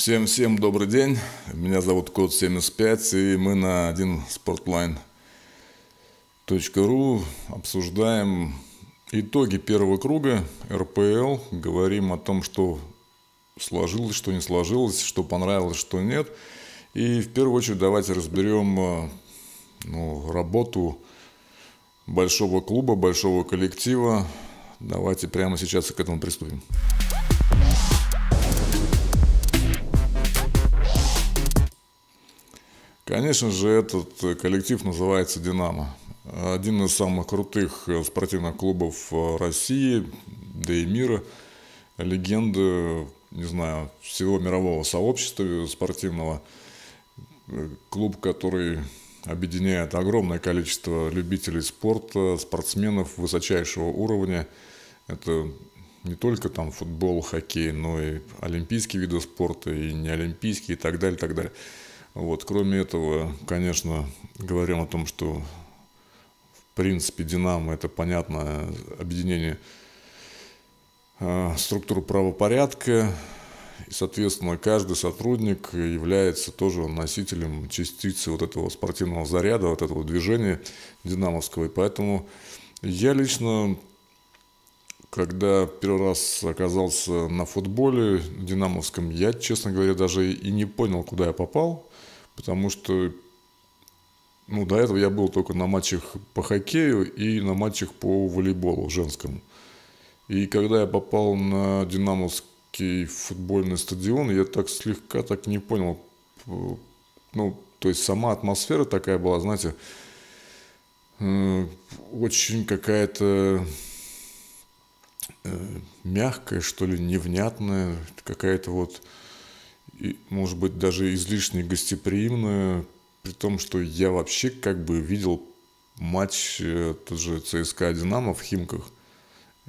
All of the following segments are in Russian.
Всем-всем добрый день. Меня зовут Код 75, и мы на один sportline.ru обсуждаем итоги первого круга РПЛ, говорим о том, что сложилось, что не сложилось, что понравилось, что нет. И в первую очередь давайте разберем э, ну, работу большого клуба, большого коллектива. Давайте прямо сейчас к этому приступим. Конечно же, этот коллектив называется «Динамо». Один из самых крутых спортивных клубов России, да и мира. Легенда, не знаю, всего мирового сообщества спортивного. Клуб, который объединяет огромное количество любителей спорта, спортсменов высочайшего уровня. Это не только там футбол, хоккей, но и олимпийские виды спорта, и неолимпийские, и так далее, так далее. Вот, кроме этого, конечно, говорим о том, что в принципе «Динамо» – это понятное объединение э, структур правопорядка, и, соответственно, каждый сотрудник является тоже носителем частицы вот этого спортивного заряда, вот этого движения динамовского. И поэтому я лично, когда первый раз оказался на футболе динамовском, я, честно говоря, даже и не понял, куда я попал потому что ну, до этого я был только на матчах по хоккею и на матчах по волейболу женскому. И когда я попал на Динамовский футбольный стадион, я так слегка так не понял, ну, то есть сама атмосфера такая была, знаете, э, очень какая-то э, мягкая, что ли, невнятная, какая-то вот и, может быть, даже излишне гостеприимную, при том, что я вообще как бы видел матч э, тот же ЦСКА «Динамо» в Химках,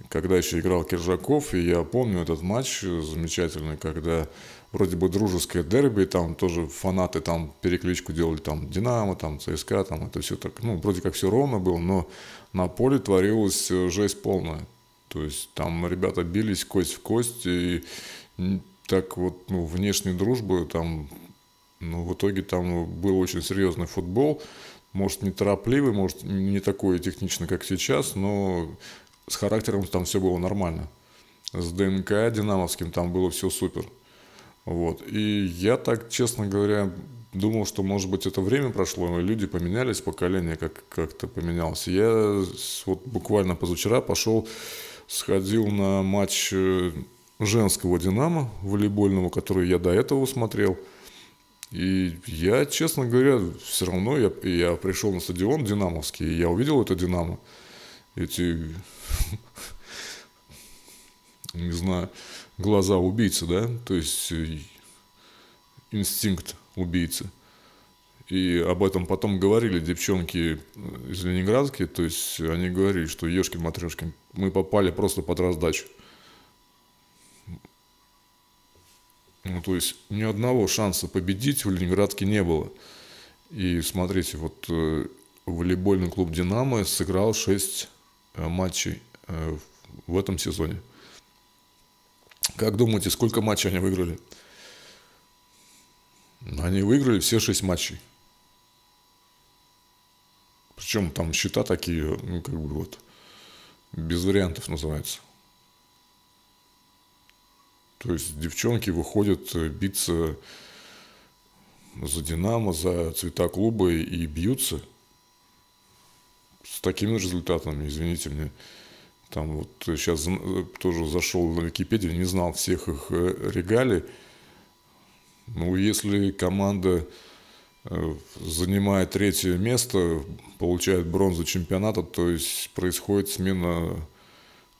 когда еще играл Киржаков, и я помню этот матч замечательный, когда вроде бы дружеское дерби, там тоже фанаты там перекличку делали, там «Динамо», там ЦСКА, там это все так, ну, вроде как все ровно было, но на поле творилась э, жесть полная. То есть там ребята бились кость в кость, и так вот, ну, внешней дружбы, там, ну, в итоге там был очень серьезный футбол, может, не торопливый, может, не такой техничный, как сейчас, но с характером там все было нормально. С ДНК динамовским там было все супер. Вот. И я так, честно говоря, думал, что, может быть, это время прошло, и люди поменялись, поколение как- как-то поменялось. Я вот буквально позавчера пошел, сходил на матч э, женского «Динамо» волейбольного, который я до этого смотрел. И я, честно говоря, все равно я, я пришел на стадион «Динамовский», и я увидел это «Динамо». Эти, не знаю, глаза убийцы, да, то есть э, инстинкт убийцы. И об этом потом говорили девчонки из Ленинградки, то есть они говорили, что ешкин матрешкин, мы попали просто под раздачу. Ну, то есть ни одного шанса победить в Ленинградке не было. И смотрите, вот э, волейбольный клуб «Динамо» сыграл 6 э, матчей э, в этом сезоне. Как думаете, сколько матчей они выиграли? Они выиграли все 6 матчей. Причем там счета такие, ну, как бы вот, без вариантов называется. То есть девчонки выходят э, биться за «Динамо», за цвета клуба и бьются с такими результатами, извините мне. Там вот сейчас э, тоже зашел на Википедию, не знал всех их э, регалий. Ну, если команда занимает третье место, получает бронзу чемпионата, то есть происходит смена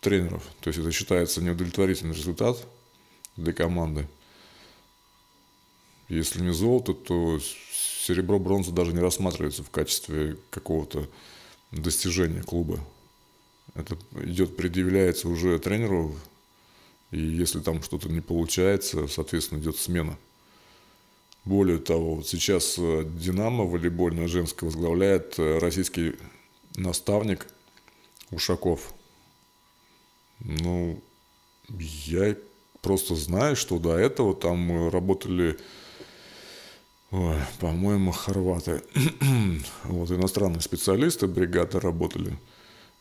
тренеров. То есть это считается неудовлетворительный результат – для команды. Если не золото, то серебро, бронза даже не рассматривается в качестве какого-то достижения клуба. Это идет, предъявляется уже тренеру, и если там что-то не получается, соответственно, идет смена. Более того, вот сейчас э, «Динамо» волейбольная женская возглавляет э, российский наставник Ушаков. Ну, я просто знаю, что до этого там работали, ой, по-моему, хорваты. вот иностранные специалисты, бригады работали.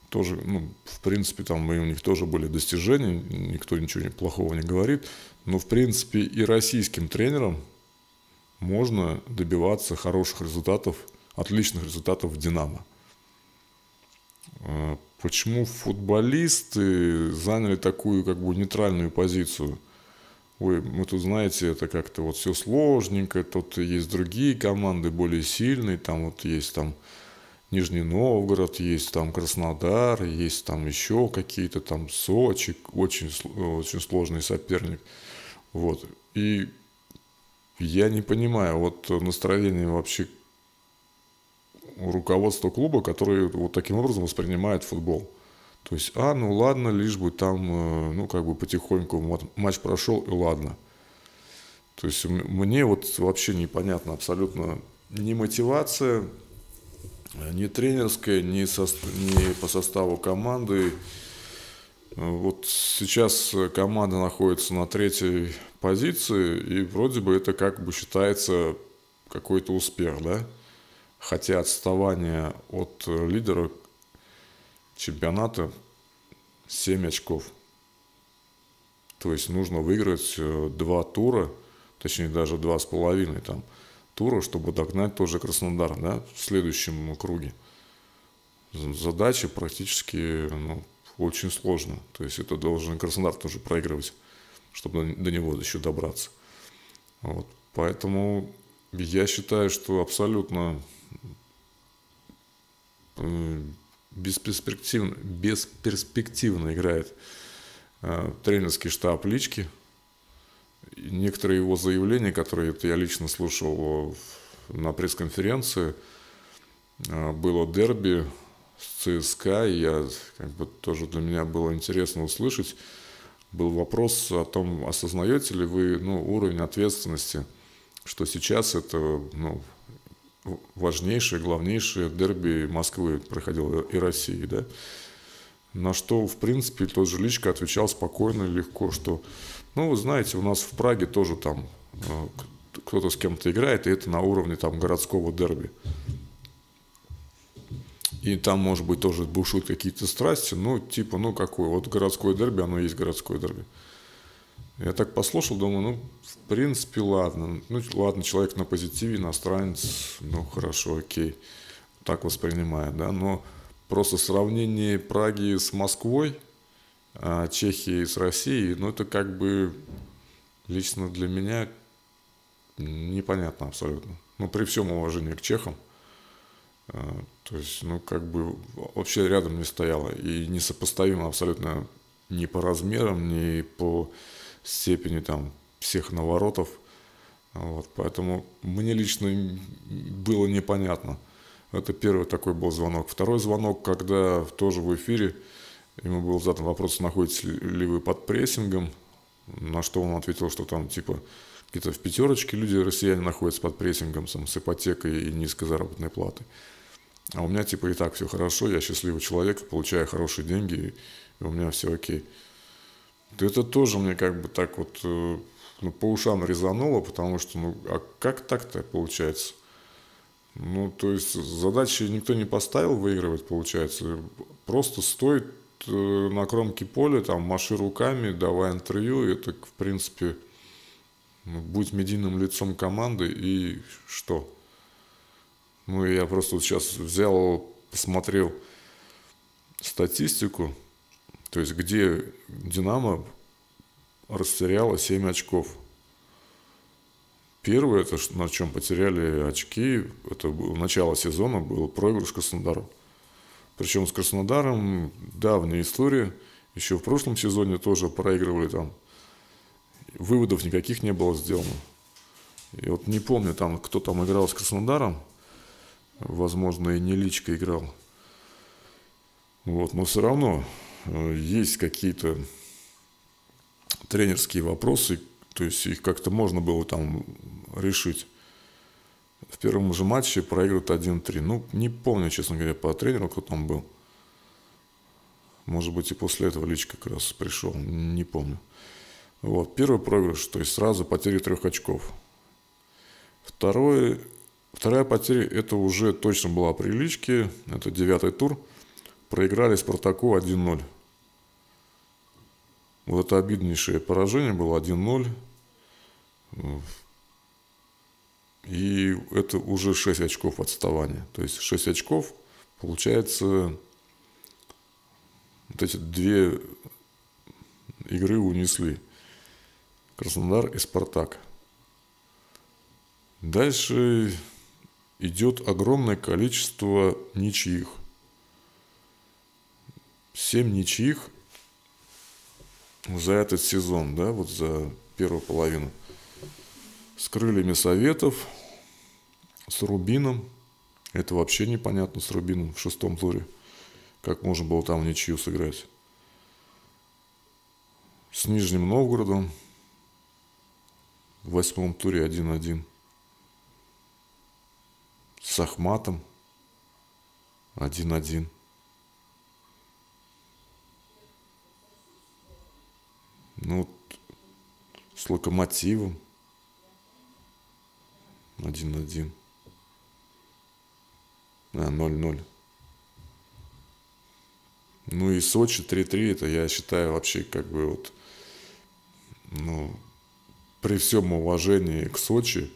Тоже, ну, в принципе, там и у них тоже были достижения, никто ничего плохого не говорит. Но, в принципе, и российским тренерам можно добиваться хороших результатов, отличных результатов в «Динамо». Почему футболисты заняли такую как бы нейтральную позицию? Ой, мы тут, знаете, это как-то вот все сложненько, тут есть другие команды более сильные, там вот есть там Нижний Новгород, есть там Краснодар, есть там еще какие-то там Сочи, очень, очень сложный соперник. Вот. И я не понимаю вот настроение вообще руководства клуба, который вот таким образом воспринимает футбол. То есть, а, ну ладно, лишь бы там, э, ну как бы потихоньку матч прошел и ладно. То есть мне вот вообще непонятно абсолютно ни мотивация, ни тренерская, ни, со, ни по составу команды. Вот сейчас команда находится на третьей позиции, и вроде бы это как бы считается какой-то успех, да? Хотя отставание от э, лидера чемпионата 7 очков. То есть нужно выиграть э, два тура, точнее даже два с половиной там тура, чтобы догнать тоже Краснодар да, в следующем круге. Задача практически ну, очень сложная. То есть это должен Краснодар тоже проигрывать, чтобы до него еще добраться. Вот. Поэтому я считаю, что абсолютно бесперспективно, бесперспективно играет э, тренерский штаб Лички. Некоторые его заявления, которые я лично слушал на пресс-конференции, э, было дерби с ЦСКА, и я, как бы, тоже для меня было интересно услышать, был вопрос о том, осознаете ли вы ну, уровень ответственности, что сейчас это ну, важнейшее, главнейшее дерби Москвы проходило и России, да. На что, в принципе, тот же Личко отвечал спокойно и легко, что, ну, вы знаете, у нас в Праге тоже там э, кто-то с кем-то играет, и это на уровне там городского дерби. И там, может быть, тоже бушуют какие-то страсти, ну, типа, ну, какое, вот городское дерби, оно есть городское дерби. Я так послушал, думаю, ну, в принципе, ладно. Ну, ладно, человек на позитиве, иностранец, ну, хорошо, окей. Так воспринимает, да. Но просто сравнение Праги с Москвой, а Чехии с Россией, ну, это как бы лично для меня непонятно абсолютно. Ну, при всем уважении к чехам. А, то есть, ну, как бы вообще рядом не стояло. И несопоставимо абсолютно ни по размерам, ни по степени там всех наворотов. Вот, поэтому мне лично было непонятно. Это первый такой был звонок. Второй звонок, когда тоже в эфире ему был задан вопрос, находитесь ли вы под прессингом, на что он ответил, что там типа где-то в пятерочке люди, россияне, находятся под прессингом там, с ипотекой и низкой заработной платой. А у меня типа и так все хорошо, я счастливый человек, получаю хорошие деньги, и у меня все окей это тоже мне как бы так вот э, ну, по ушам резануло, потому что, ну, а как так-то получается? Ну, то есть задачи никто не поставил выигрывать, получается. Просто стоит э, на кромке поля, там, маши руками, давай интервью, это, в принципе, ну, будь медийным лицом команды, и что? Ну, я просто вот сейчас взял, посмотрел статистику, то есть, где Динамо растеряла 7 очков. Первое, это на чем потеряли очки, это было, начало сезона был проигрыш Краснодару. Причем с Краснодаром давняя история. Еще в прошлом сезоне тоже проигрывали там. Выводов никаких не было сделано. И вот не помню, там, кто там играл с Краснодаром. Возможно, и не Личка играл. Вот, но все равно есть какие-то тренерские вопросы, то есть их как-то можно было там решить. В первом же матче проигрывают 1-3. Ну, не помню, честно говоря, по тренеру, кто там был. Может быть, и после этого Лич как раз пришел, не помню. Вот, первый проигрыш, то есть сразу потеря трех очков. Второй, вторая потеря, это уже точно была прилички, это девятый тур. Проиграли Спартаку 1-0. Вот это обиднейшее поражение было 1-0. И это уже 6 очков отставания. То есть 6 очков, получается, вот эти две игры унесли. Краснодар и Спартак. Дальше идет огромное количество ничьих. Семь ничьих за этот сезон, да, вот за первую половину. С крыльями Советов, с Рубином. Это вообще непонятно с Рубином в шестом туре. Как можно было там ничью сыграть. С Нижним Новгородом, в восьмом туре 1-1. С Ахматом 1-1. Ну, с Локомотивом 1-1. А, 0-0. Ну и Сочи 3-3, это я считаю вообще как бы вот, ну, при всем уважении к Сочи,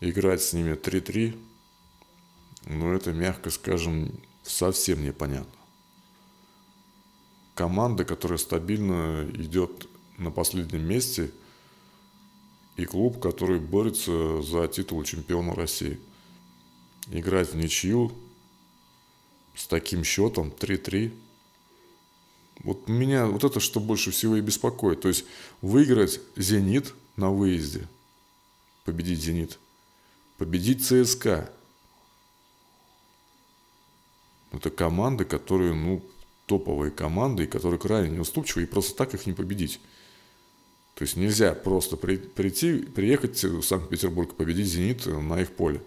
играть с ними 3-3, ну это, мягко скажем, совсем непонятно. Команда, которая стабильно идет на последнем месте, и клуб, который борется за титул чемпиона России. Играть в ничью с таким счетом 3-3 вот меня вот это что больше всего и беспокоит. То есть выиграть «Зенит» на выезде, победить «Зенит», победить ЦСКА. Это команды, которые, ну, топовые команды, которые крайне неуступчивы, и просто так их не победить. То есть нельзя просто прийти, приехать в Санкт-Петербург, победить «Зенит» на их поле.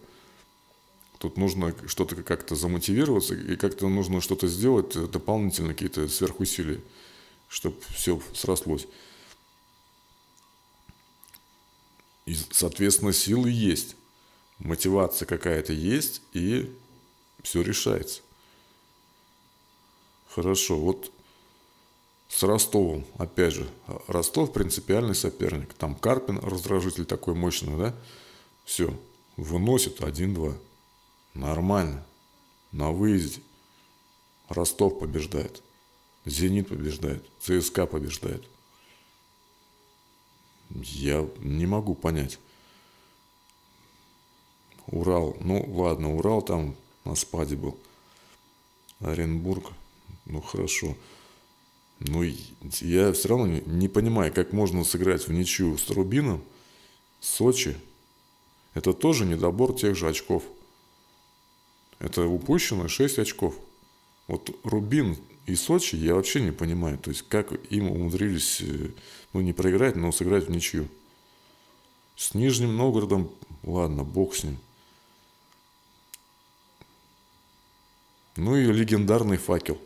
Тут нужно что-то как-то замотивироваться, и как-то нужно что-то сделать, э, дополнительно какие-то сверхусилия, чтобы все срослось. И, соответственно, силы есть, мотивация какая-то есть, и все решается. Хорошо, вот с Ростовом, опять же, Ростов принципиальный соперник. Там Карпин, раздражитель такой мощный, да? Все, выносит 1-2. Нормально. На выезде. Ростов побеждает. Зенит побеждает. ЦСКА побеждает. Я не могу понять. Урал. Ну, ладно, Урал там на спаде был. Оренбург. Ну, хорошо. Но я все равно не понимаю, как можно сыграть в ничью с Рубином, Сочи. Это тоже недобор тех же очков. Это упущено 6 очков. Вот Рубин и Сочи я вообще не понимаю. То есть, как им умудрились, э, ну, не проиграть, но сыграть в ничью. С Нижним Новгородом, ладно, бог с ним. Ну и легендарный факел.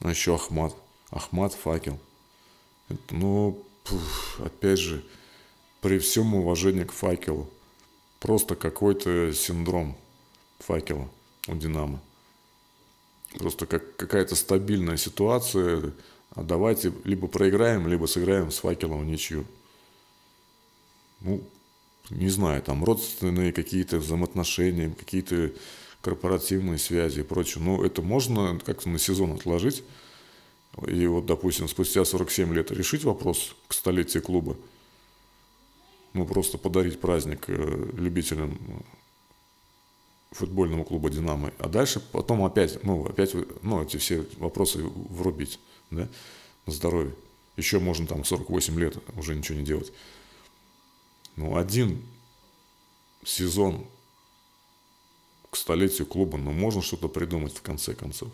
А еще Ахмат. Ахмат факел. Ну, пух, опять же, при всем уважении к факелу просто какой-то синдром факела у Динамо. Просто как какая-то стабильная ситуация. А давайте либо проиграем, либо сыграем с факелом в ничью. Ну, не знаю, там родственные какие-то взаимоотношения, какие-то корпоративные связи и прочее. Но это можно как-то на сезон отложить. И вот, допустим, спустя 47 лет решить вопрос к столетию клуба – ну, просто подарить праздник э, любителям футбольного клуба «Динамо», а дальше потом опять, ну, опять, ну, эти все вопросы врубить, да, на здоровье. Еще можно там 48 лет уже ничего не делать. Ну, один сезон к столетию клуба, ну, можно что-то придумать в конце концов.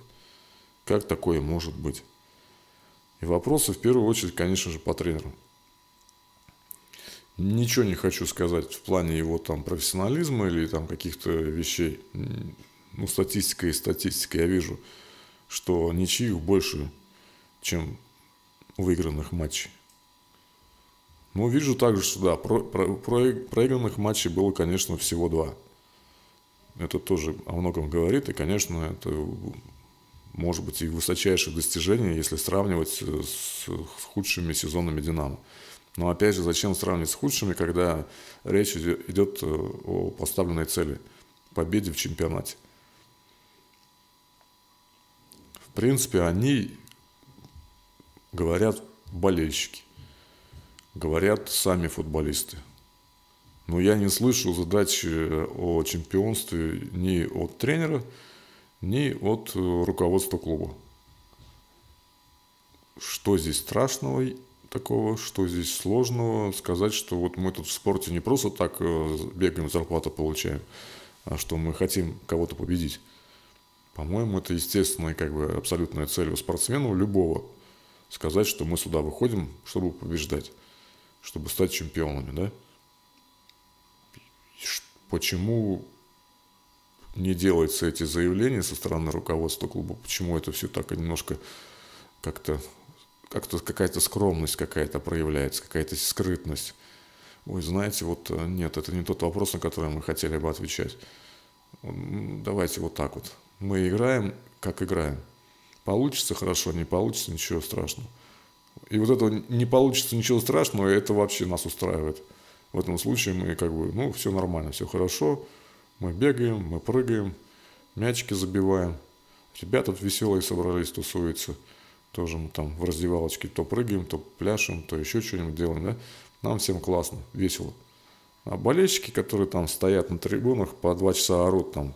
Как такое может быть? И вопросы в первую очередь, конечно же, по тренеру. Ничего не хочу сказать в плане его там профессионализма или там каких-то вещей. Ну, статистика и статистика. Я вижу, что ничьих больше, чем выигранных матчей. Ну, вижу также, что да, про, про, проигранных матчей было, конечно, всего два. Это тоже о многом говорит, и, конечно, это может быть и высочайшее достижение, если сравнивать с худшими сезонами «Динамо». Но опять же, зачем сравнивать с худшими, когда речь идет э, о поставленной цели – победе в чемпионате. В принципе, они говорят болельщики, говорят сами футболисты. Но я не слышу задачи о чемпионстве ни от тренера, ни от э, руководства клуба. Что здесь страшного такого, что здесь сложного сказать, что вот мы тут в спорте не просто так э, бегаем, зарплату получаем, а что мы хотим кого-то победить. По-моему, это естественная, как бы, абсолютная цель у спортсмена, у любого. Сказать, что мы сюда выходим, чтобы побеждать, чтобы стать чемпионами, да? Почему не делаются эти заявления со стороны руководства клуба? Почему это все так немножко как-то как-то какая-то скромность какая-то проявляется, какая-то скрытность. Ой, знаете, вот э, нет, это не тот вопрос, на который мы хотели бы отвечать. Давайте вот так вот. Мы играем, как играем. Получится хорошо, не получится, ничего страшного. И вот это не получится ничего страшного, это вообще нас устраивает. В этом случае мы как бы, ну, все нормально, все хорошо. Мы бегаем, мы прыгаем, мячики забиваем. Ребята веселые собрались, тусуются тоже мы там в раздевалочке то прыгаем, то пляшем, то еще что-нибудь делаем, да, нам всем классно, весело. А болельщики, которые там стоят на трибунах, по два часа орут там,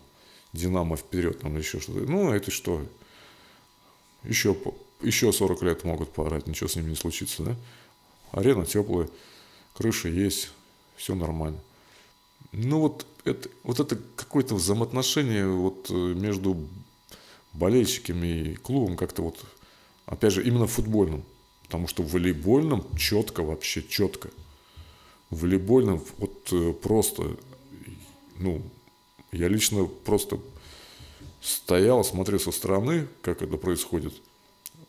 Динамо вперед, там еще что-то, ну, это что, еще, еще 40 лет могут поорать, ничего с ними не случится, да. Арена теплая, крыша есть, все нормально. Ну вот это, вот это какое-то взаимоотношение вот э, между болельщиками и клубом как-то вот Опять же, именно в футбольном. Потому что в волейбольном четко вообще, четко. В волейбольном вот э, просто, ну, я лично просто стоял, смотрел со стороны, как это происходит.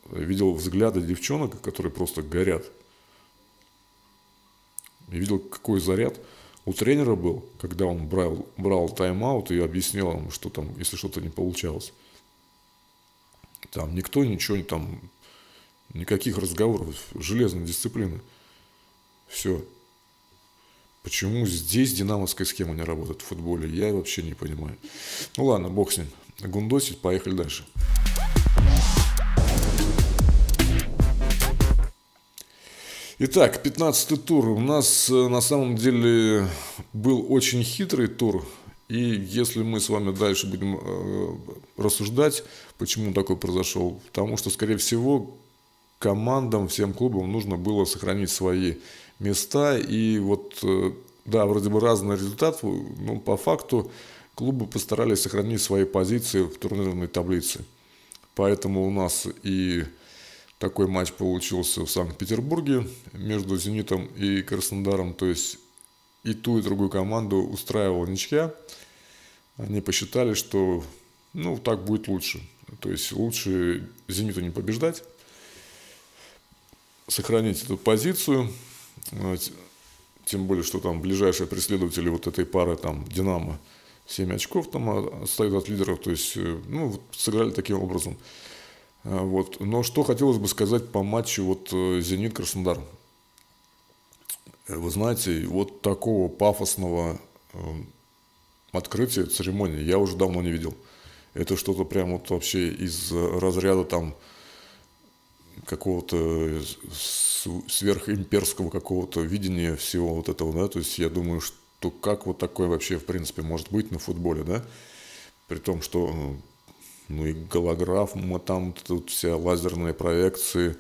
Видел взгляды девчонок, которые просто горят. И видел, какой заряд у тренера был, когда он брал, брал тайм-аут и объяснял ему, что там, если что-то не получалось. Там никто ничего там, никаких разговоров, железной дисциплины. Все. Почему здесь динамовская схема не работает в футболе, я вообще не понимаю. Ну ладно, бог с ним. Гундосить, поехали дальше. Итак, 15 тур. У нас э, на самом деле был очень хитрый тур. И если мы с вами дальше будем э, рассуждать, почему такой произошел, потому что, скорее всего, командам, всем клубам нужно было сохранить свои места. И вот, э, да, вроде бы разный результат, но по факту клубы постарались сохранить свои позиции в турнирной таблице. Поэтому у нас и такой матч получился в Санкт-Петербурге между «Зенитом» и «Краснодаром». То есть и ту, и другую команду устраивала ничья. Они посчитали, что ну, так будет лучше. То есть лучше «Зениту» не побеждать, сохранить эту позицию, тем более, что там ближайшие преследователи вот этой пары, там, «Динамо», 7 очков там отстают от лидеров, то есть, э, ну, сыграли таким образом. А, вот. Но что хотелось бы сказать по матчу вот э, «Зенит-Краснодар». Вы знаете, вот такого пафосного э, открытия церемонии я уже давно не видел. Это что-то прям вот вообще из разряда там какого-то сверхимперского какого-то видения всего вот этого, да, то есть я думаю, что как вот такое вообще в принципе может быть на футболе, да, при том, что ну и голограф, мы там тут вся лазерные проекции,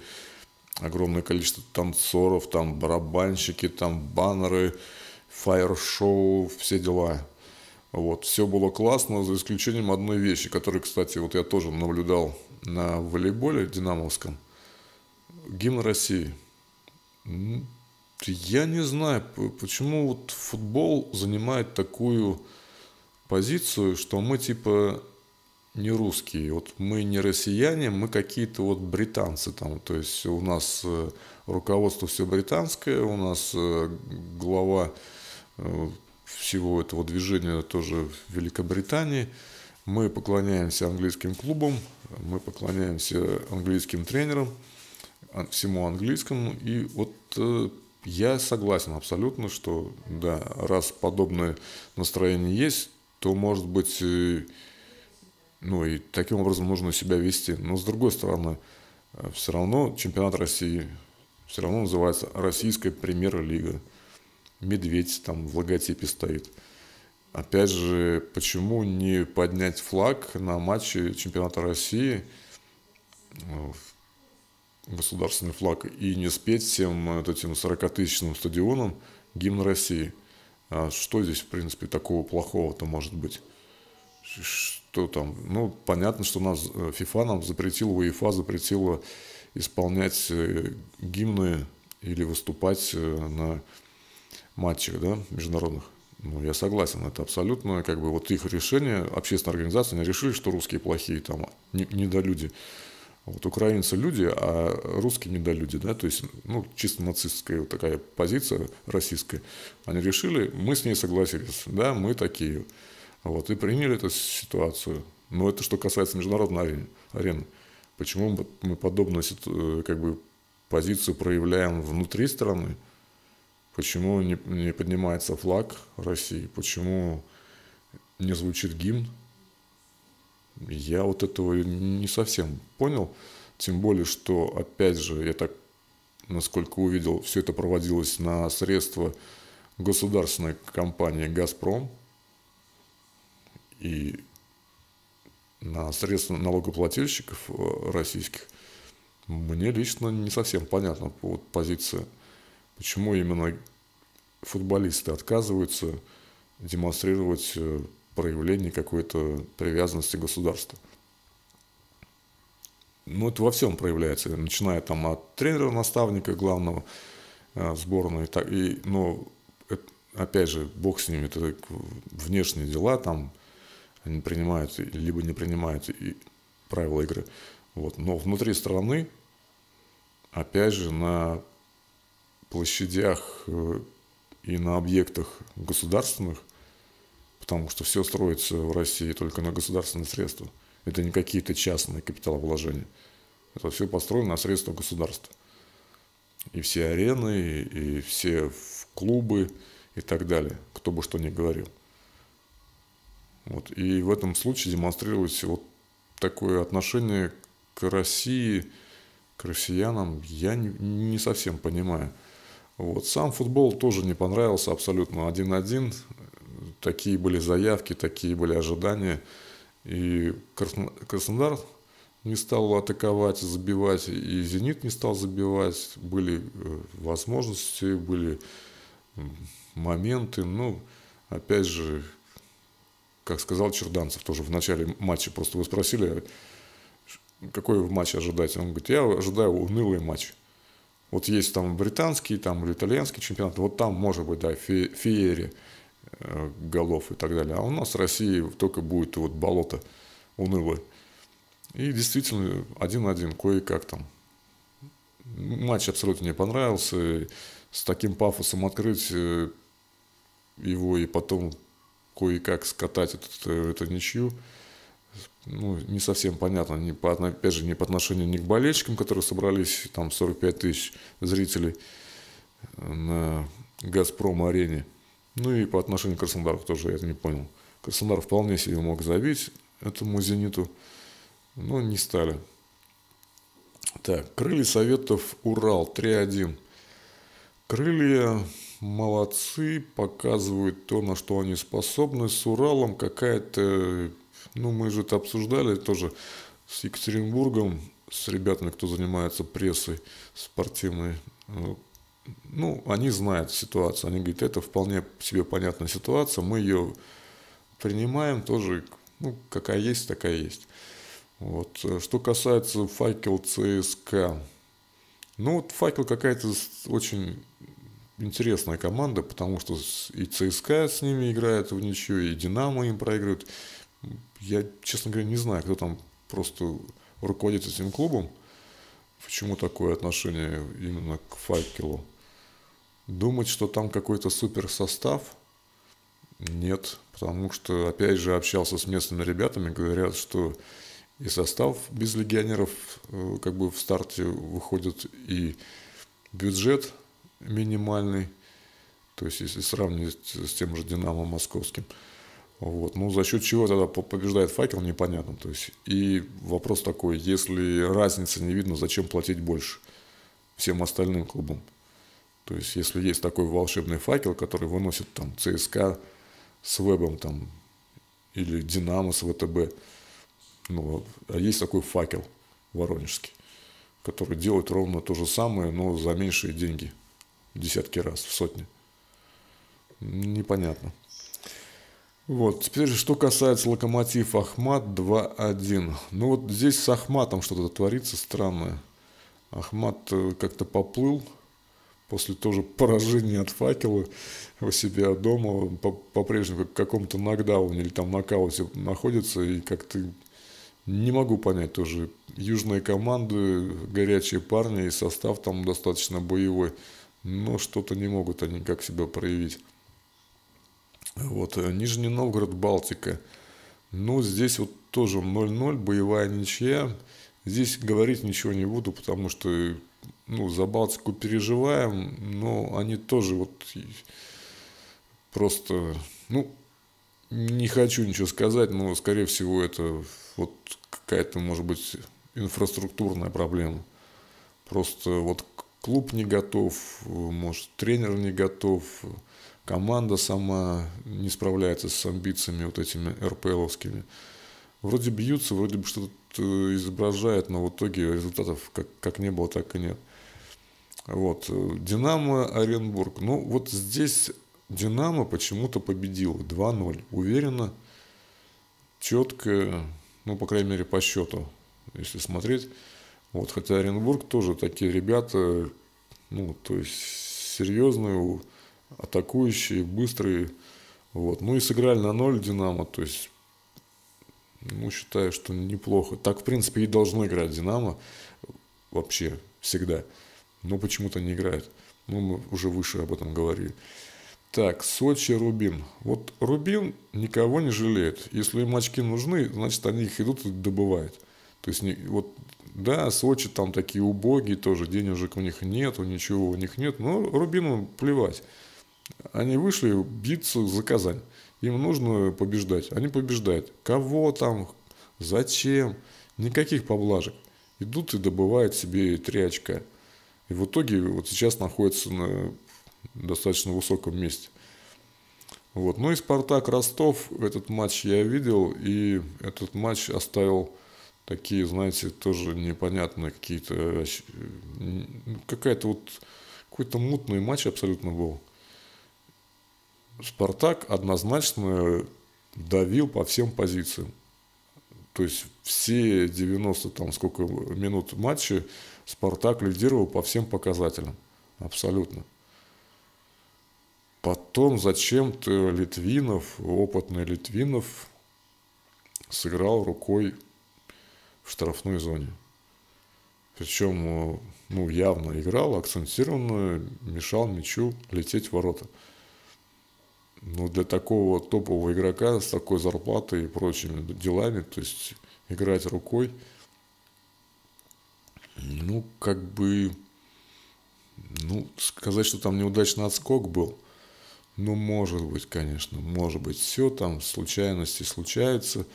огромное количество танцоров, там барабанщики, там баннеры, фаер-шоу, все дела. Вот, все было классно, за исключением одной вещи, которую, кстати, вот я тоже наблюдал на волейболе динамовском – гимн России. Я не знаю, почему вот футбол занимает такую позицию, что мы типа не русские. Вот мы не россияне, мы какие-то вот британцы там. То есть у нас э, руководство все британское, у нас э, глава э, всего этого движения тоже в Великобритании. Мы поклоняемся английским клубам, мы поклоняемся английским тренерам, всему английскому. И вот я согласен абсолютно, что да, раз подобное настроение есть, то может быть ну и таким образом нужно себя вести. Но с другой стороны, э, все равно чемпионат России все равно называется Российская премьер-лига. Медведь там в логотипе стоит. Опять же, почему не поднять флаг на матче чемпионата России, э, государственный флаг, и не спеть всем этим 40-тысячным стадионам гимн России? А что здесь, в принципе, такого плохого-то может быть? Что там, ну, понятно, что нас FIFA э, нам запретила, УЕФА запретила исполнять э, гимны или выступать э, на матчах, да, международных. Ну, я согласен, это абсолютно, как бы, вот их решение, общественная организация, они решили, что русские плохие, там, не, недолюди. Вот украинцы люди, а русские недолюди, да, то есть, ну, чисто нацистская вот такая позиция российская. Они решили, мы с ней согласились, да, мы такие. Вот, и приняли эту ситуацию. Но это что касается международной арены. Почему мы подобную э, как бы, позицию проявляем внутри страны? Почему не, не поднимается флаг России? Почему не звучит гимн? Я вот этого не совсем понял. Тем более, что, опять же, я так, насколько увидел, все это проводилось на средства государственной компании «Газпром», и на средства налогоплательщиков э, российских, мне лично не совсем понятна вот позиция, почему именно футболисты отказываются демонстрировать э, проявление какой-то привязанности государства. Ну, это во всем проявляется, начиная там от тренера, наставника главного э, сборной, так, и, но опять же, бог с ними, это внешние дела, там они принимают, либо не принимают и правила игры. Вот. Но внутри страны, опять же, на площадях э, и на объектах государственных, потому что все строится в России только на государственные средства. Это не какие-то частные капиталовложения. Это все построено на средства государства. И все арены, и все клубы и так далее, кто бы что ни говорил. Вот. И в этом случае демонстрировать вот такое отношение к России, к россиянам, я не, совсем понимаю. Вот. Сам футбол тоже не понравился абсолютно 1-1. Такие были заявки, такие были ожидания. И Краснодар не стал атаковать, забивать, и «Зенит» не стал забивать. Были э, возможности, были моменты. Ну, опять же, как сказал Черданцев тоже в начале матча, просто вы спросили, какой в матче ожидать? Он говорит, я ожидаю унылый матч. Вот есть там британский там, или итальянский чемпионат, вот там может быть, да, фе э, голов и так далее. А у нас в России только будет вот болото унылое. И действительно, один-один, кое-как там. Матч абсолютно не понравился. С таким пафосом открыть э, его и потом кое-как скатать этот, э, эту ничью, ну, не совсем понятно, не по, опять же, не по отношению ни к болельщикам, которые собрались, там 45 тысяч зрителей на «Газпром-арене», ну и по отношению к Краснодару тоже я это не понял. Краснодар вполне себе мог забить этому «Зениту», но не стали. Так, крылья Советов Урал 3-1. Крылья молодцы, показывают то, на что они способны. С Уралом какая-то, ну мы же это обсуждали тоже с Екатеринбургом, с ребятами, кто занимается прессой спортивной. Ну, они знают ситуацию, они говорят, это вполне себе понятная ситуация, мы ее принимаем тоже, ну, какая есть, такая есть. Вот. Что касается факел ЦСКА, ну, вот факел какая-то очень интересная команда, потому что и ЦСКА с ними играет в ничью, и Динамо им проигрывает. я, честно говоря, не знаю, кто там просто руководит этим клубом, почему такое отношение именно к факелу. Думать, что там какой-то супер состав, нет, потому что, опять же, общался с местными ребятами, говорят, что и состав без легионеров э, как бы в старте выходит, и бюджет минимальный, то есть если сравнивать с тем же «Динамо» московским. Вот. Ну, за счет чего тогда побеждает факел, непонятно. То есть, и вопрос такой, если разницы не видно, зачем платить больше всем остальным клубам? То есть, если есть такой волшебный факел, который выносит там ЦСКА с Вебом там, или Динамо с ВТБ, ну, а есть такой факел воронежский, который делает ровно то же самое, но за меньшие деньги. Десятки раз, в сотни. Непонятно. Вот, теперь, что касается локомотив Ахмат 2-1. Ну вот здесь с Ахматом что-то творится странное. Ахмат э, как-то поплыл после тоже поражения от факела у себя дома. По-прежнему по в каком-то нокдауне или там нокауте находится. И как-то не могу понять тоже. Южные команды, горячие парни, и состав там достаточно боевой. Но что-то не могут они как себя проявить. Вот, э, Нижний Новгород, Балтика. Ну, здесь вот тоже 0-0, боевая ничья. Здесь говорить ничего не буду, потому что ну, за Балтику переживаем, но они тоже вот просто, ну, не хочу ничего сказать, но, скорее всего, это вот какая-то, может быть, инфраструктурная проблема. Просто вот клуб не готов, может, тренер не готов, команда сама не справляется с амбициями вот этими РПЛовскими. Вроде бьются, вроде бы что-то э, изображает, но в итоге результатов как, как не было, так и нет. Вот. Динамо Оренбург. Ну, вот здесь Динамо почему-то победил 2-0. Уверенно, четко, ну, по крайней мере, по счету, если смотреть. Вот, хотя Оренбург тоже такие ребята, ну, то есть серьезные, атакующие, быстрые. Вот. Ну и сыграли на ноль Динамо, то есть, ну, считаю, что неплохо. Так, в принципе, и должно играть Динамо вообще всегда. Но почему-то не играет. Ну, мы уже выше об этом говорили. Так, Сочи, Рубин. Вот Рубин никого не жалеет. Если им очки нужны, значит, они их идут и добывают. То есть, вот, да, Сочи там такие убогие тоже, денежек у них нет, ничего у них нет, но Рубину плевать. Они вышли биться за Казань. Им нужно побеждать. Они побеждают. Кого там, зачем, никаких поблажек. Идут и добывают себе три очка. И в итоге вот сейчас находятся на достаточно высоком месте. Вот. Ну и Спартак Ростов, этот матч я видел, и этот матч оставил такие, знаете, тоже непонятные какие-то, какая-то вот, какой-то мутный матч абсолютно был. Спартак однозначно давил по всем позициям. То есть все 90 там сколько минут матча Спартак лидировал по всем показателям. Абсолютно. Потом зачем-то Литвинов, опытный Литвинов, сыграл рукой в штрафной зоне. Причем ну, явно играл, акцентированно мешал мячу лететь в ворота. Ну, для такого топового игрока с такой зарплатой и прочими делами, то есть играть рукой, ну, как бы, ну, сказать, что там неудачный отскок был, ну, может быть, конечно, может быть, все там, случайности случаются,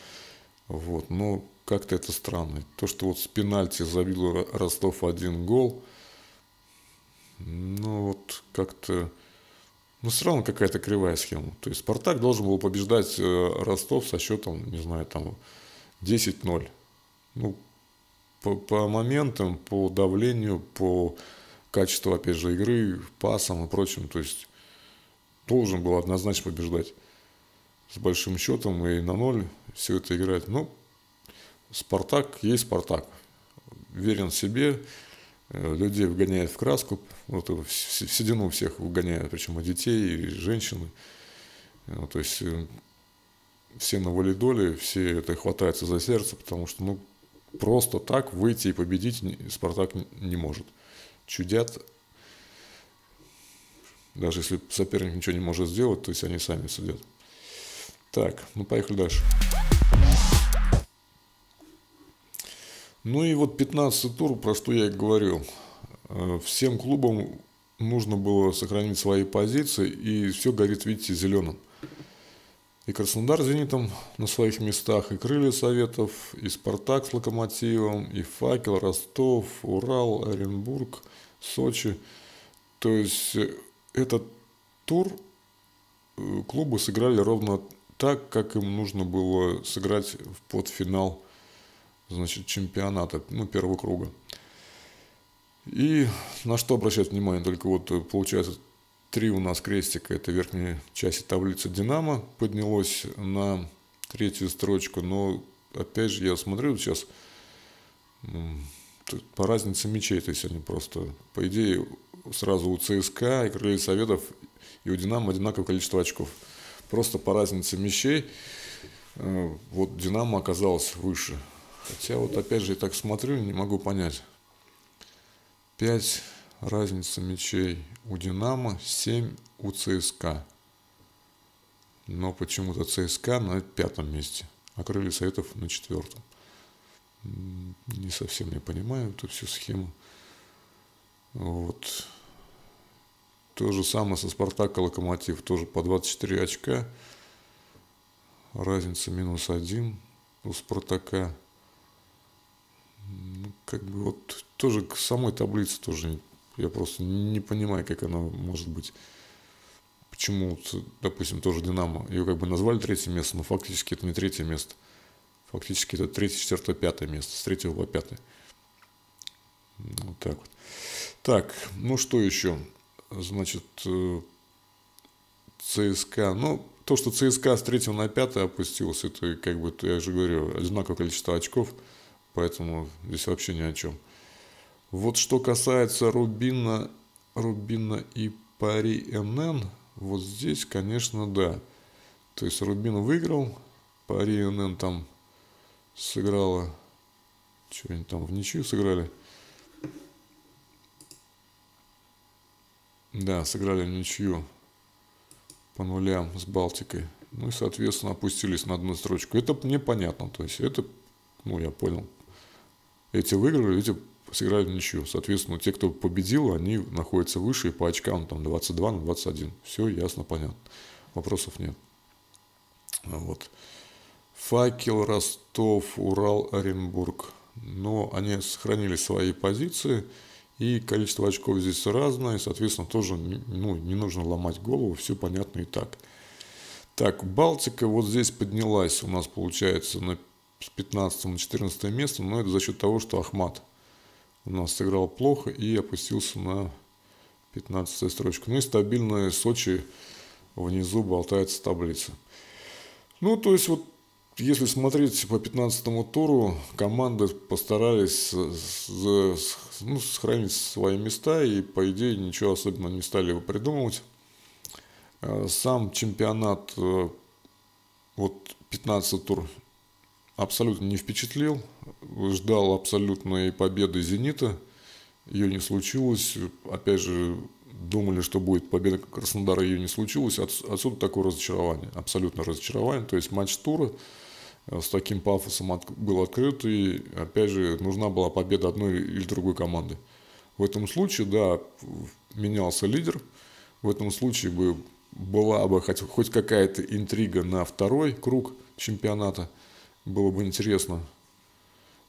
вот, но как-то это странно. То, что вот с пенальти забил Ростов один гол, ну, вот как-то но все равно какая-то кривая схема. То есть Спартак должен был побеждать э, Ростов со счетом, не знаю, там 10-0. Ну, по, по моментам, по давлению, по качеству, опять же, игры, пасам и прочим. То есть должен был однозначно побеждать с большим счетом и на ноль все это играть. Ну, Спартак есть Спартак. Верен себе, Э, людей вгоняет в краску, вот в седину всех вгоняют, причем и детей, и женщины. Ну, то есть, э, все на валидоле, все это хватается за сердце, потому что, ну, просто так выйти и победить Спартак не может. Чудят, даже если соперник ничего не может сделать, то есть они сами судят. Так, ну поехали дальше. Ну и вот 15 тур, про что я и говорил. Э, всем клубам нужно было сохранить свои позиции, и все горит, видите, зеленым. И Краснодар с «Зенитом» на своих местах, и «Крылья Советов», и «Спартак» с «Локомотивом», и «Факел», «Ростов», «Урал», «Оренбург», «Сочи». То есть э, этот тур э, клубы сыграли ровно так, как им нужно было сыграть в подфинал значит, чемпионата, ну, первого круга. И на что обращать внимание, только вот э, получается три у нас крестика, это верхняя часть таблицы «Динамо» поднялось на третью строчку, но опять же я смотрю сейчас по разнице мячей, то есть они просто, по идее, сразу у ЦСКА и Крылья Советов и у Динамо одинаковое количество очков. Просто по разнице мячей э, вот Динамо оказалось выше. Хотя вот опять же я так смотрю, не могу понять. 5 разница мячей у Динамо, 7 у ЦСКА. Но почему-то ЦСКА на пятом месте, а Крылья Советов на четвертом. Не совсем я понимаю эту всю схему. Вот. То же самое со Спартак и Локомотив. Тоже по 24 очка. Разница минус один у Спартака. Ну, как бы вот тоже к самой таблице тоже я просто не понимаю, как она может быть. Почему, допустим, тоже Динамо, ее как бы назвали третье место, но фактически это не третье место. Фактически это третье, четвертое, пятое место, с третьего по пятое. Вот так вот. Так, ну что еще? Значит, э, ЦСКА. Ну, то, что ЦСКА с третьего на пятое опустился, это, как бы, я же говорю, одинаковое количество очков, поэтому здесь вообще ни о чем. Вот что касается Рубина, Рубина и Пари НН, вот здесь, конечно, да. То есть Рубин выиграл, Пари НН там сыграла, что они там в ничью сыграли – Да, сыграли ничью по нулям с Балтикой. Ну и, соответственно, опустились на одну строчку. Это мне понятно. То есть это, ну, я понял. Эти выиграли, эти сыграли ничью. Соответственно, те, кто победил, они находятся выше и по очкам там 22 на 21. Все ясно, понятно. Вопросов нет. Вот. Факел, Ростов, Урал, Оренбург. Но они сохранили свои позиции – и количество очков здесь разное, соответственно, тоже ну, не нужно ломать голову, все понятно и так. Так, Балтика вот здесь поднялась у нас, получается, на, с 15 на 14 место, но это за счет того, что Ахмат у нас сыграл плохо и опустился на 15 строчку. Ну и стабильная Сочи внизу болтается таблица. Ну, то есть вот если смотреть по 15 туру, команды постарались ну, сохранить свои места и, по идее, ничего особенно не стали его придумывать. Э, сам чемпионат, э, вот 15 тур, абсолютно не впечатлил. Ждал абсолютной победы «Зенита». Ее не случилось. Опять же, думали, что будет победа Краснодара, ее не случилось. Отсюда такое разочарование, абсолютно разочарование. То есть матч тура – Э, с таким пафосом был открыт, и опять же нужна была победа одной или другой команды. В этом случае, да, менялся лидер, в этом случае бы была бы хоть какая-то интрига на второй круг чемпионата, было бы интересно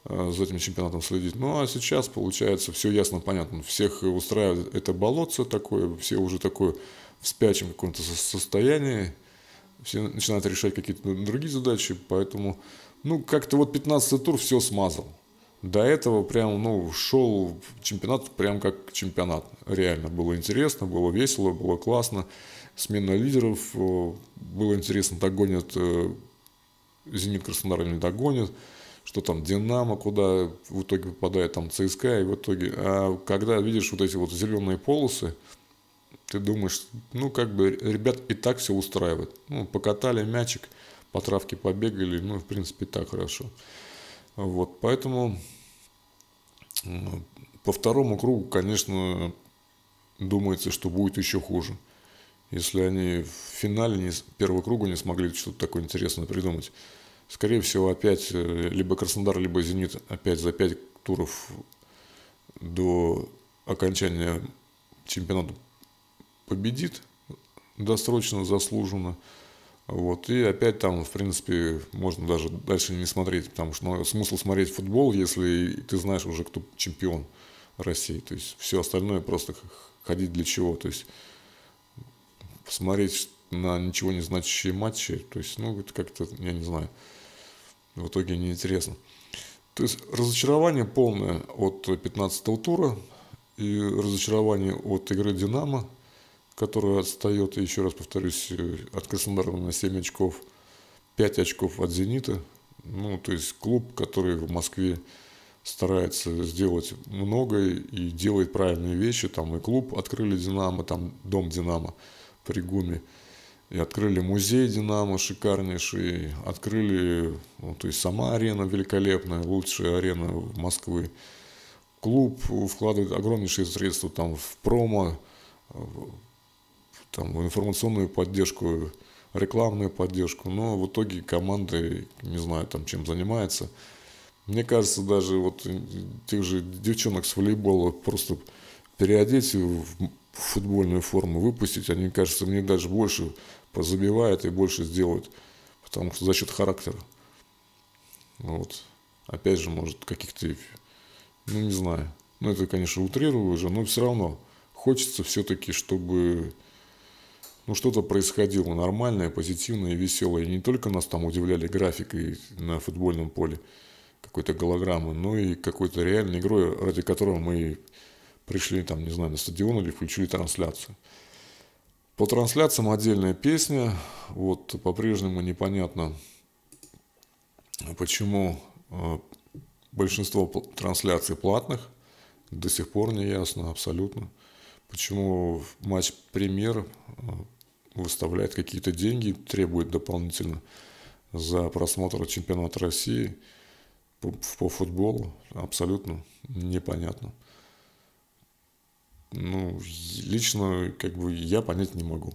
э, за этим чемпионатом следить. Ну а сейчас получается все ясно, понятно. Всех устраивает это болотце такое, все уже такое в спячем каком-то состоянии все начинают решать какие-то другие задачи, поэтому, ну, как-то вот 15 тур все смазал. До этого прям, ну, шел чемпионат прям как чемпионат. Реально было интересно, было весело, было классно. Смена лидеров, э, было интересно, догонят э, Зенит Краснодар не догонят, что там Динамо, куда в итоге попадает там ЦСКА, и в итоге, а когда видишь вот эти вот зеленые полосы, ты думаешь, ну, как бы ребят и так все устраивает. Ну, покатали мячик, по травке побегали, ну, в принципе, так хорошо. Вот, поэтому по второму кругу, конечно, думается, что будет еще хуже. Если они в финале не, первого круга не смогли что-то такое интересное придумать. Скорее всего, опять э, либо Краснодар, либо Зенит опять за пять туров до окончания чемпионата победит досрочно, заслуженно. Вот. И опять там, в принципе, можно даже дальше не смотреть, потому что ну, смысл смотреть футбол, если ты знаешь уже, кто чемпион России. То есть все остальное просто ходить для чего. То есть смотреть на ничего не значащие матчи, то есть, ну, это как-то, я не знаю, в итоге неинтересно. То есть разочарование полное от 15 тура и разочарование от игры «Динамо», которая отстает, еще раз повторюсь, от Краснодара на 7 очков, 5 очков от «Зенита». Ну, то есть клуб, который в Москве старается сделать многое и делает правильные вещи. Там и клуб открыли «Динамо», там дом «Динамо» при ГУМе. И открыли музей «Динамо» шикарнейший, открыли, ну, то есть сама арена великолепная, лучшая арена Москвы. Клуб вкладывает огромнейшие средства там в промо, там, в информационную поддержку, рекламную поддержку, но в итоге команда, не знаю, там чем занимается. Мне кажется, даже вот тех же девчонок с волейбола просто переодеть в футбольную форму, выпустить, они, кажется, мне даже больше позабивают и больше сделают, потому что за счет характера. Вот. Опять же, может, каких-то, ну, не знаю, ну, это, конечно, утрирую уже, но все равно хочется все-таки, чтобы ну, что-то происходило нормальное, позитивное, веселое. И не только нас там удивляли графикой на футбольном поле, какой-то голограммы, но и какой-то реальной игрой, ради которой мы пришли там, не знаю, на стадион или включили трансляцию. По трансляциям отдельная песня. Вот по-прежнему непонятно, почему э, большинство трансляций платных. До сих пор не ясно абсолютно. Почему матч премьер э, выставляет какие-то деньги, требует дополнительно за просмотр чемпионата России по, по футболу. Абсолютно непонятно ну, лично, как бы, я понять не могу.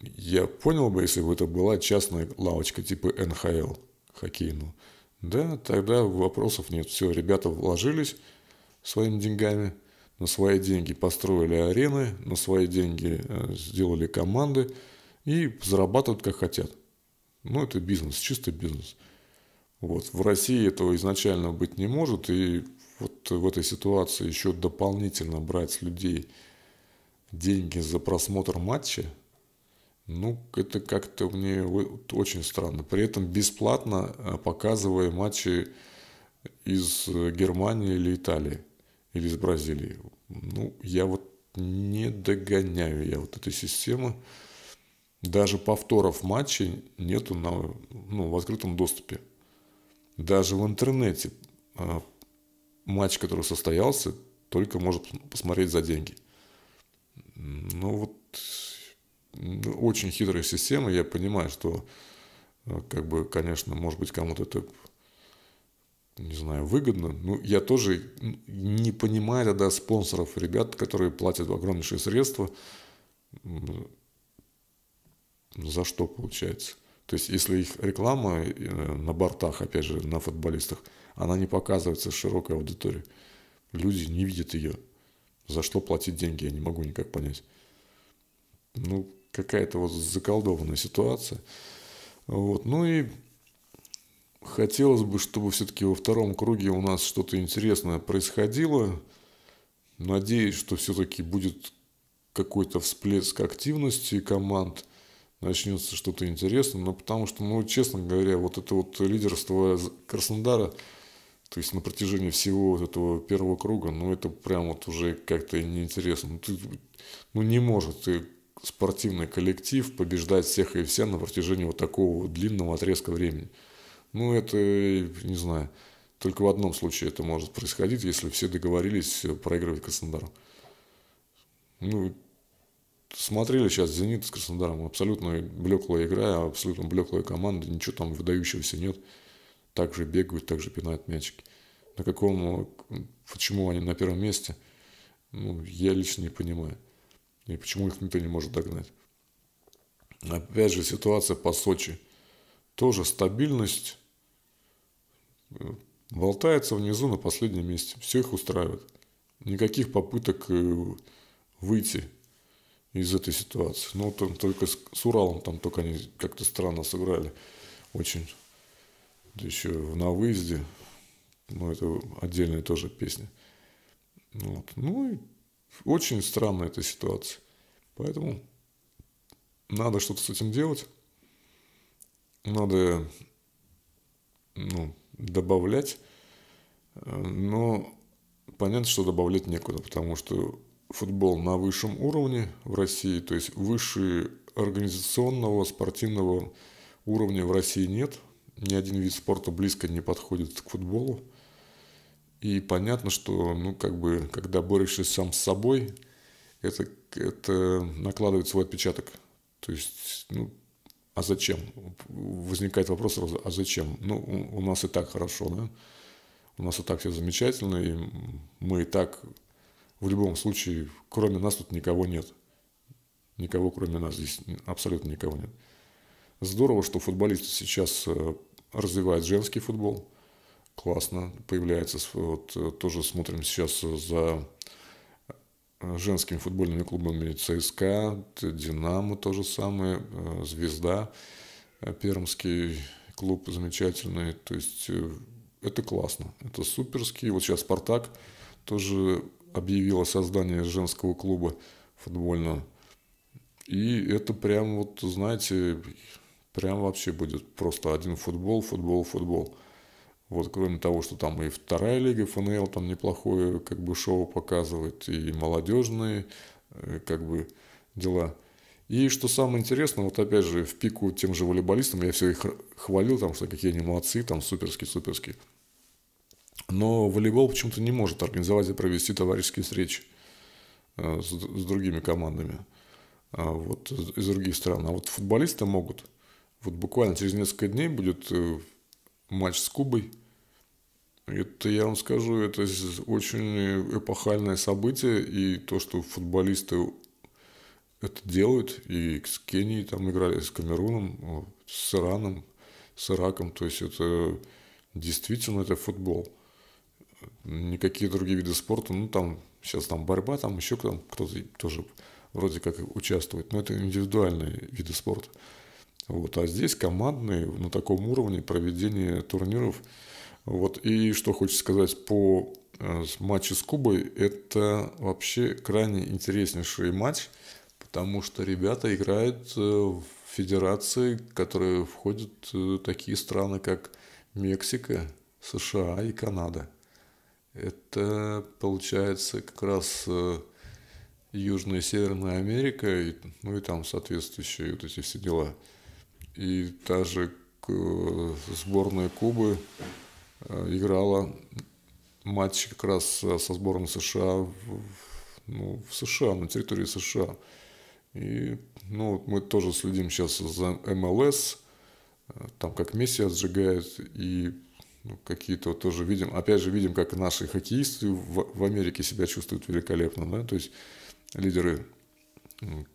Я понял бы, если бы это была частная лавочка типа НХЛ хоккейную. Да, тогда вопросов нет. Все, ребята вложились своими деньгами, на свои деньги построили арены, на свои деньги э, сделали команды и зарабатывают как хотят. Ну, это бизнес, чистый бизнес. Вот. В России этого изначально быть не может, и вот в этой ситуации еще дополнительно брать с людей деньги за просмотр матча, ну, это как-то мне очень странно. При этом бесплатно э, показывая матчи из Германии или Италии, или из Бразилии. Ну, я вот не догоняю я вот этой системы. Даже повторов матчей нету на, ну, в открытом доступе. Даже в интернете э, матч, который состоялся, только может посмотреть за деньги. Ну вот, ну, очень хитрая система, я понимаю, что, э, как бы, конечно, может быть, кому-то это, не знаю, выгодно. Но я тоже не понимаю тогда спонсоров, ребят, которые платят огромнейшие средства, за что получается. То есть, если их реклама э, на бортах, опять же, на футболистах – она не показывается широкой аудитории. Люди не видят ее. За что платить деньги, я не могу никак понять. Ну, какая-то вот заколдованная ситуация. Вот. Ну и хотелось бы, чтобы все-таки во втором круге у нас что-то интересное происходило. Надеюсь, что все-таки будет какой-то всплеск активности команд, начнется что-то интересное, но потому что, ну, честно говоря, вот это вот лидерство Краснодара – то есть на протяжении всего вот этого первого круга, ну это прям вот уже как-то неинтересно. Ну, ты, ну не может ты спортивный коллектив побеждать всех и вся на протяжении вот такого длинного отрезка времени. Ну это, не знаю, только в одном случае это может происходить, если все договорились проигрывать Краснодару. Ну, смотрели сейчас «Зенит» с Краснодаром, абсолютно блеклая игра, абсолютно блеклая команда, ничего там выдающегося нет. Так же бегают, так же пинают мячики. На каком, почему они на первом месте, ну, я лично не понимаю. И почему их никто не может догнать. Опять же, ситуация по Сочи. Тоже стабильность. Болтается внизу на последнем месте. Все их устраивает. Никаких попыток э, выйти из этой ситуации. Ну, там, только с, с Уралом там только они как-то странно сыграли. Очень. Еще на выезде. Ну, это отдельная тоже песня. Вот. Ну, и очень странная эта ситуация. Поэтому надо что-то с этим делать. Надо ну, добавлять. Но понятно, что добавлять некуда, потому что футбол на высшем уровне в России, то есть выше организационного спортивного уровня в России нет. Ни один вид спорта близко не подходит к футболу. И понятно, что, ну, как бы, когда борешься сам с собой, это, это накладывает свой отпечаток. То есть, ну, а зачем? Возникает вопрос, а зачем? Ну, у, нас и так хорошо, да? У нас и так все замечательно, и мы и так в любом случае, кроме нас тут никого нет. Никого, кроме нас, здесь абсолютно никого нет. Здорово, что футболисты сейчас э, развивают женский футбол. Классно, появляется. Вот э, тоже смотрим сейчас за э, женскими футбольными клубами ЦСКА, Динамо то же самое, Звезда, Пермский клуб замечательный. То есть это классно, это суперский. Вот сейчас Спартак тоже объявила создание женского клуба футбольного. И это прям вот, знаете, прям вообще будет просто один футбол, футбол, футбол. Вот кроме того, что там и вторая лига ФНЛ там неплохое как бы шоу показывает, и молодежные э, как бы дела. И что самое интересное, вот опять же, в пику тем же волейболистам, я все их хвалил, там, что какие они молодцы, там, суперские, суперские. Но волейбол почему-то не может организовать и провести товарищеские встречи э, с, с другими командами а вот, из других стран. А вот футболисты могут. Вот буквально через несколько дней будет э, матч с Кубой. Это, я вам скажу, это очень эпохальное событие. И то, что футболисты это делают, и с Кенией там играли, с Камеруном, с Ираном, с Ираком. То есть это действительно это футбол никакие другие виды спорта, ну там сейчас там борьба, там еще кто-то, тоже вроде как участвует, но это индивидуальные виды спорта. Вот, а здесь командные на таком уровне проведения турниров. Вот, и что хочется сказать по э, матчу с Кубой, это вообще крайне интереснейший матч, потому что ребята играют э, в федерации, которые входят э, такие страны, как Мексика, США и Канада – это получается как раз Южная и Северная Америка, ну и там соответствующие вот эти все дела. И та же сборная Кубы э, играла матч как раз со сборной США в, ну, в США, на территории США. И ну, мы тоже следим сейчас за МЛС, э, там как Месси отжигает, и ну, какие-то вот тоже видим, опять же видим, как наши хоккеисты в, в Америке себя чувствуют великолепно, да, то есть лидеры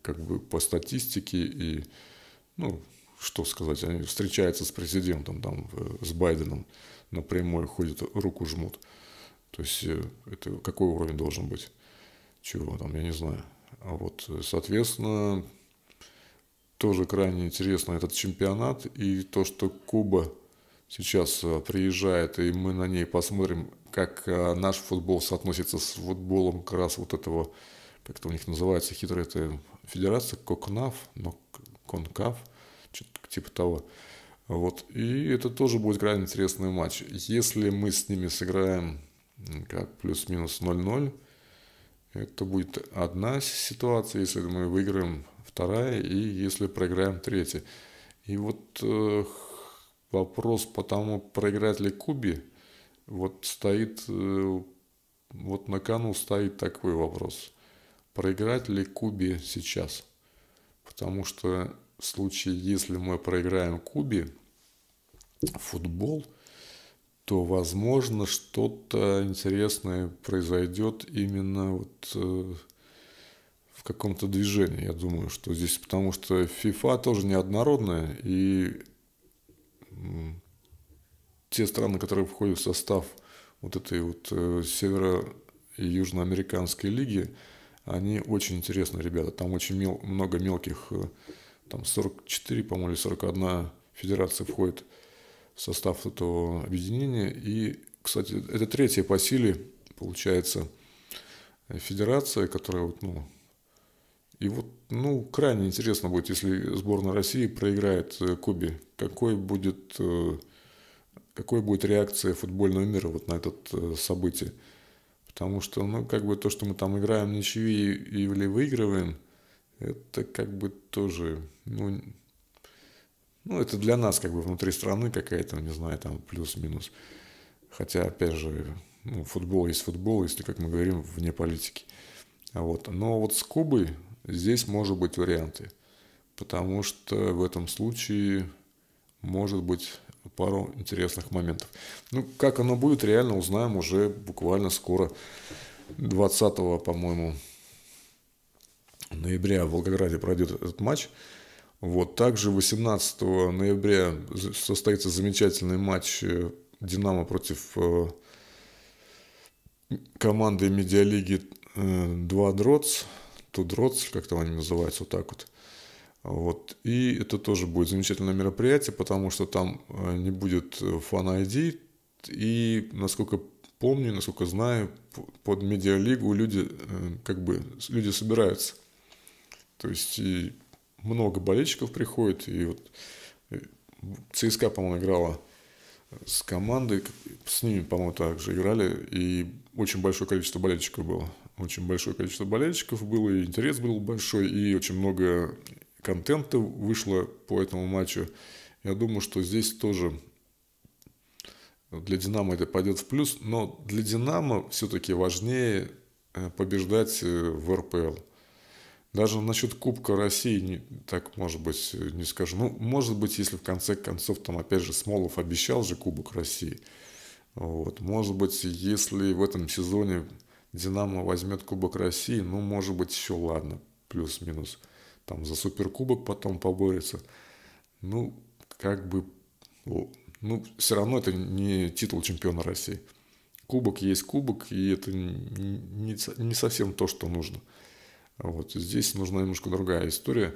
как бы по статистике и, ну, что сказать, они встречаются с президентом, там, с Байденом напрямую ходят, руку жмут. То есть э, это какой уровень должен быть? Чего там, я не знаю. А вот, соответственно, тоже крайне интересно этот чемпионат и то, что Куба сейчас э, приезжает, и мы на ней посмотрим, как э, наш футбол соотносится с футболом как раз вот этого, как это у них называется, хитрая это федерация, Кокнав, но Конкав, типа того. Вот. И это тоже будет крайне интересный матч. Если мы с ними сыграем как плюс-минус 0-0, это будет одна ситуация, если мы выиграем вторая, и если проиграем третья. И вот э, вопрос по тому, проиграть ли Кубе, вот стоит, э, вот на кону стоит такой вопрос. проиграть ли Кубе сейчас. Потому что в случае, если мы проиграем Кубе футбол, то, возможно, что-то интересное произойдет именно вот э, в каком-то движении, я думаю, что здесь, потому что FIFA тоже неоднородная, и те страны, которые входят в состав вот этой вот э, северо- и южноамериканской лиги, они очень интересные ребята. Там очень мел, много мелких, э, там 44, по-моему, или 41 федерация входит в состав этого объединения. И, кстати, это третья по силе, получается, федерация, которая вот, ну, и вот, ну, крайне интересно будет, если сборная России проиграет э, Кубе. Какой будет, э, какой будет реакция футбольного мира вот на это событие? Потому что, ну, как бы то, что мы там играем ничью или выигрываем, это как бы тоже, ну, ну, это для нас как бы внутри страны какая-то, не знаю, там плюс-минус. Хотя, опять же, ну, футбол есть футбол, если, как мы говорим, вне политики. Вот. Но вот с Кубой здесь может быть варианты. Потому что в этом случае может быть пару интересных моментов. Ну, как оно будет, реально узнаем уже буквально скоро, 20 по-моему, ноября в Волгограде пройдет этот матч. Вот. Также 18 ноября состоится замечательный матч э, «Динамо» против э, команды медиалиги 2 э, Дроц, Тудроц, как там они называются, вот так вот. Вот. И это тоже будет замечательное мероприятие, потому что там не будет фан ID. И, насколько помню, насколько знаю, под медиалигу люди, как бы, люди собираются. То есть и много болельщиков приходит. И вот э, ЦСКА, по-моему, играла с командой, с ними, по-моему, также играли, и очень большое количество болельщиков было. Очень большое количество болельщиков было, и интерес был большой, и очень много контента вышло по этому матчу. Я думаю, что здесь тоже для «Динамо» это пойдет в плюс, но для «Динамо» все-таки важнее э, побеждать э, в РПЛ. Даже насчет Кубка России, не, так, может быть, не скажу. Ну, может быть, если в конце концов, там, опять же, Смолов обещал же Кубок России. Вот. Может быть, если в этом сезоне «Динамо» возьмет Кубок России, ну, может быть, еще ладно, плюс-минус там за суперкубок потом поборется. Ну, как бы, ну, все равно это не титул чемпиона России. Кубок есть кубок, и это не, не совсем то, что нужно. Вот здесь нужна немножко другая история.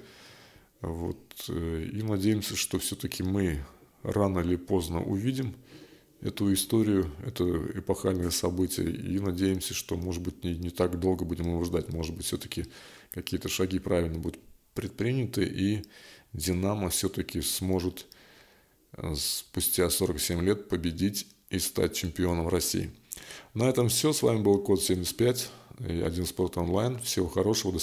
Вот, э, и надеемся, что все-таки мы рано или поздно увидим эту историю, это эпохальное событие, и надеемся, что, может быть, не, не так долго будем его ждать, может быть, все-таки какие-то шаги правильно будут предприняты, и «Динамо» все-таки сможет э, спустя 47 лет победить и стать чемпионом России. На этом все. С вами был Код 75 и Один Спорт Онлайн. Всего хорошего. До